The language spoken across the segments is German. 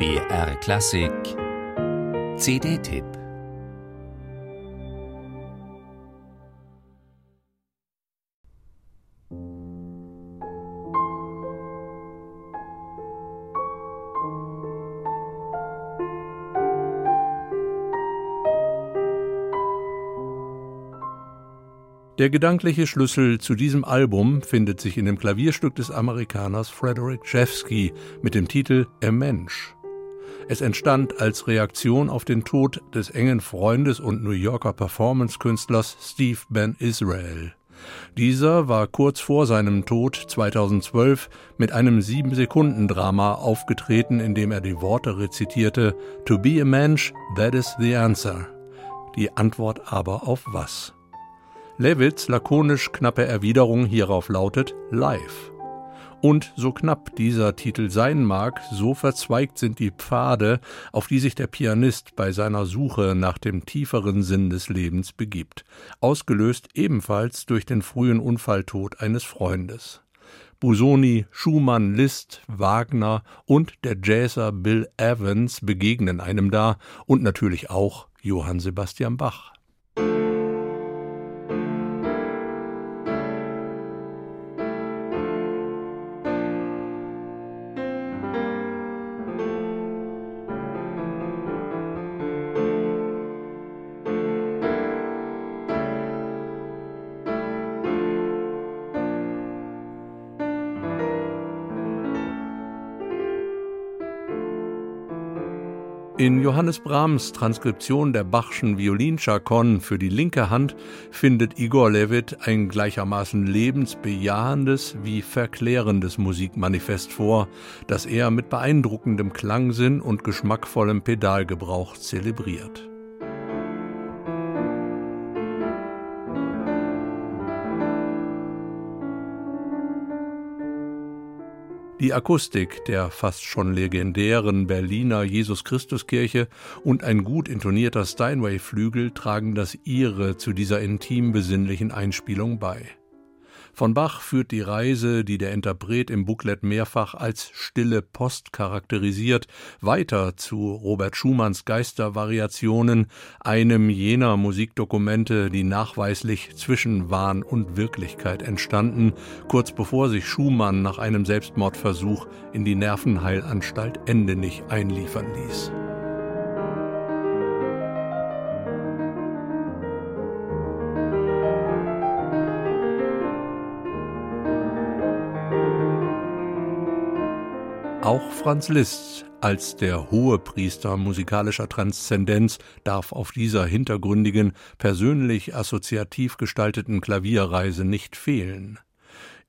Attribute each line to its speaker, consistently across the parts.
Speaker 1: BR Klassik CD-Tipp
Speaker 2: Der gedankliche Schlüssel zu diesem Album findet sich in dem Klavierstück des Amerikaners Frederick Jeffsky mit dem Titel A Mensch. Es entstand als Reaktion auf den Tod des engen Freundes und New Yorker Performance-Künstlers Steve Ben Israel. Dieser war kurz vor seinem Tod 2012 mit einem Sieben-Sekunden-Drama aufgetreten, in dem er die Worte rezitierte: To be a mensch, that is the answer. Die Antwort aber auf was? Levits lakonisch knappe Erwiderung hierauf lautet Live. Und so knapp dieser Titel sein mag, so verzweigt sind die Pfade, auf die sich der Pianist bei seiner Suche nach dem tieferen Sinn des Lebens begibt, ausgelöst ebenfalls durch den frühen Unfalltod eines Freundes. Busoni, Schumann, Liszt, Wagner und der Jazzer Bill Evans begegnen einem da und natürlich auch Johann Sebastian Bach. In Johannes Brahms Transkription der Bachschen Violinchakon für die linke Hand findet Igor Levit ein gleichermaßen lebensbejahendes wie verklärendes Musikmanifest vor, das er mit beeindruckendem Klangsinn und geschmackvollem Pedalgebrauch zelebriert. Die Akustik der fast schon legendären Berliner Jesus-Christus-Kirche und ein gut intonierter Steinway-Flügel tragen das ihre zu dieser intim besinnlichen Einspielung bei. Von Bach führt die Reise, die der Interpret im Booklet mehrfach als stille Post charakterisiert, weiter zu Robert Schumanns Geistervariationen, einem jener Musikdokumente, die nachweislich zwischen Wahn und Wirklichkeit entstanden, kurz bevor sich Schumann nach einem Selbstmordversuch in die Nervenheilanstalt Endenich einliefern ließ. Auch Franz Liszt als der hohe Priester musikalischer Transzendenz darf auf dieser hintergründigen, persönlich assoziativ gestalteten Klavierreise nicht fehlen.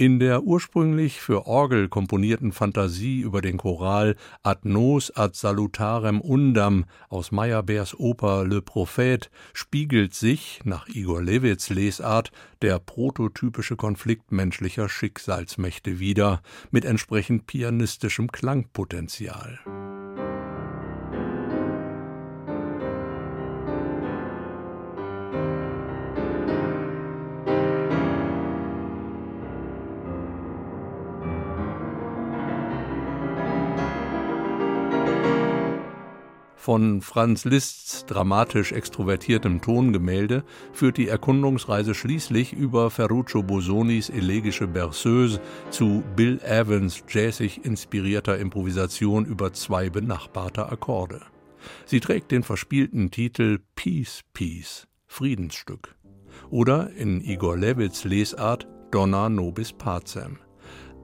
Speaker 2: In der ursprünglich für Orgel komponierten Fantasie über den Choral Ad nos ad salutarem undam aus Meyerbeers Oper Le Prophète spiegelt sich, nach Igor Levits Lesart, der prototypische Konflikt menschlicher Schicksalsmächte wider, mit entsprechend pianistischem Klangpotenzial. Von Franz Liszt's dramatisch extrovertiertem Tongemälde führt die Erkundungsreise schließlich über Ferruccio Bosonis elegische Berceuse zu Bill Evans jazzig inspirierter Improvisation über zwei benachbarte Akkorde. Sie trägt den verspielten Titel Peace Peace, Friedensstück. Oder in Igor Levits Lesart Donna Nobis Pacem.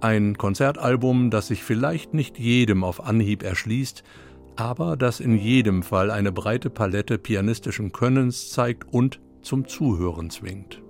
Speaker 2: Ein Konzertalbum, das sich vielleicht nicht jedem auf Anhieb erschließt, aber das in jedem Fall eine breite Palette pianistischen Könnens zeigt und zum Zuhören zwingt.